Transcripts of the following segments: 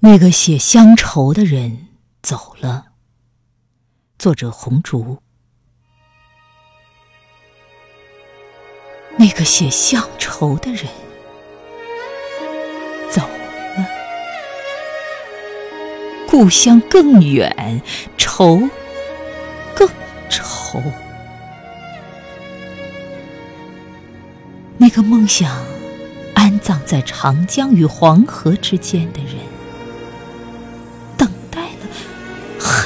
那个写乡愁的人走了。作者：红烛。那个写乡愁的人走了，故乡更远，愁更愁。那个梦想安葬在长江与黄河之间的人。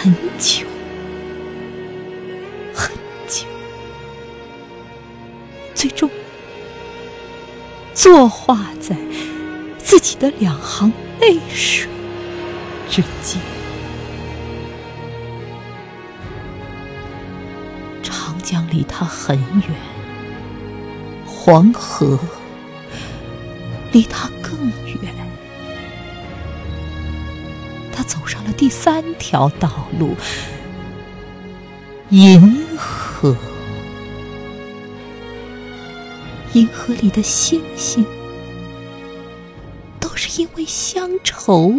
很久，很久，最终作画在自己的两行泪水之间。长江离他很远，黄河离他走上了第三条道路，银河。银河里的星星，都是因为乡愁